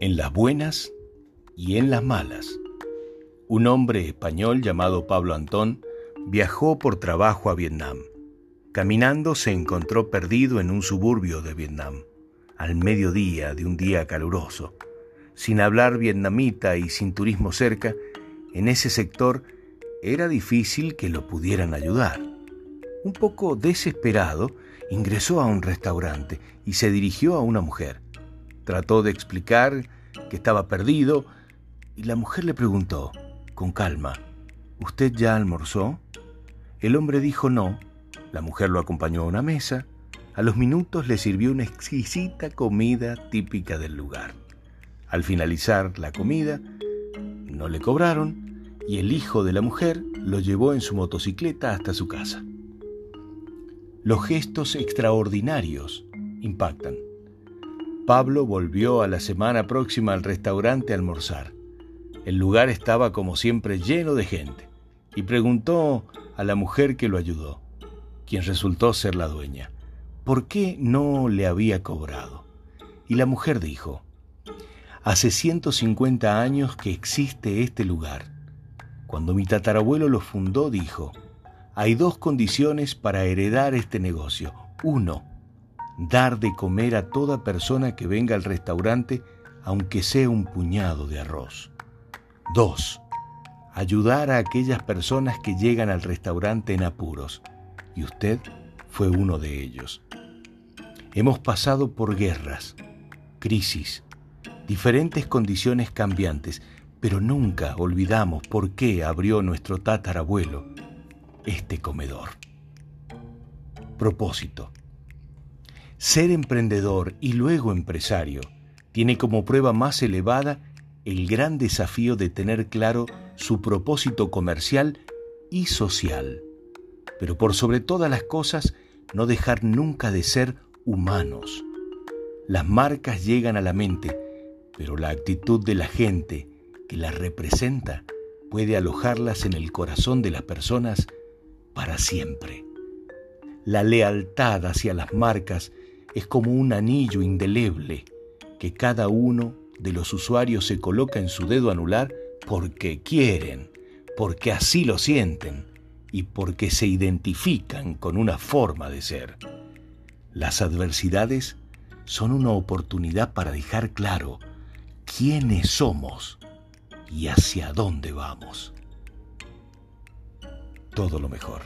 en las buenas y en las malas. Un hombre español llamado Pablo Antón viajó por trabajo a Vietnam. Caminando se encontró perdido en un suburbio de Vietnam, al mediodía de un día caluroso. Sin hablar vietnamita y sin turismo cerca, en ese sector era difícil que lo pudieran ayudar. Un poco desesperado, ingresó a un restaurante y se dirigió a una mujer. Trató de explicar que estaba perdido y la mujer le preguntó, con calma, ¿Usted ya almorzó? El hombre dijo no. La mujer lo acompañó a una mesa. A los minutos le sirvió una exquisita comida típica del lugar. Al finalizar la comida, no le cobraron y el hijo de la mujer lo llevó en su motocicleta hasta su casa. Los gestos extraordinarios impactan. Pablo volvió a la semana próxima al restaurante a almorzar. El lugar estaba como siempre lleno de gente y preguntó a la mujer que lo ayudó, quien resultó ser la dueña, por qué no le había cobrado. Y la mujer dijo, hace 150 años que existe este lugar. Cuando mi tatarabuelo lo fundó, dijo, hay dos condiciones para heredar este negocio. Uno, dar de comer a toda persona que venga al restaurante, aunque sea un puñado de arroz. Dos, ayudar a aquellas personas que llegan al restaurante en apuros. Y usted fue uno de ellos. Hemos pasado por guerras, crisis, diferentes condiciones cambiantes, pero nunca olvidamos por qué abrió nuestro tatarabuelo este comedor. Propósito. Ser emprendedor y luego empresario tiene como prueba más elevada el gran desafío de tener claro su propósito comercial y social, pero por sobre todas las cosas no dejar nunca de ser humanos. Las marcas llegan a la mente, pero la actitud de la gente que las representa puede alojarlas en el corazón de las personas para siempre. La lealtad hacia las marcas es como un anillo indeleble que cada uno de los usuarios se coloca en su dedo anular porque quieren, porque así lo sienten y porque se identifican con una forma de ser. Las adversidades son una oportunidad para dejar claro quiénes somos y hacia dónde vamos todo lo mejor.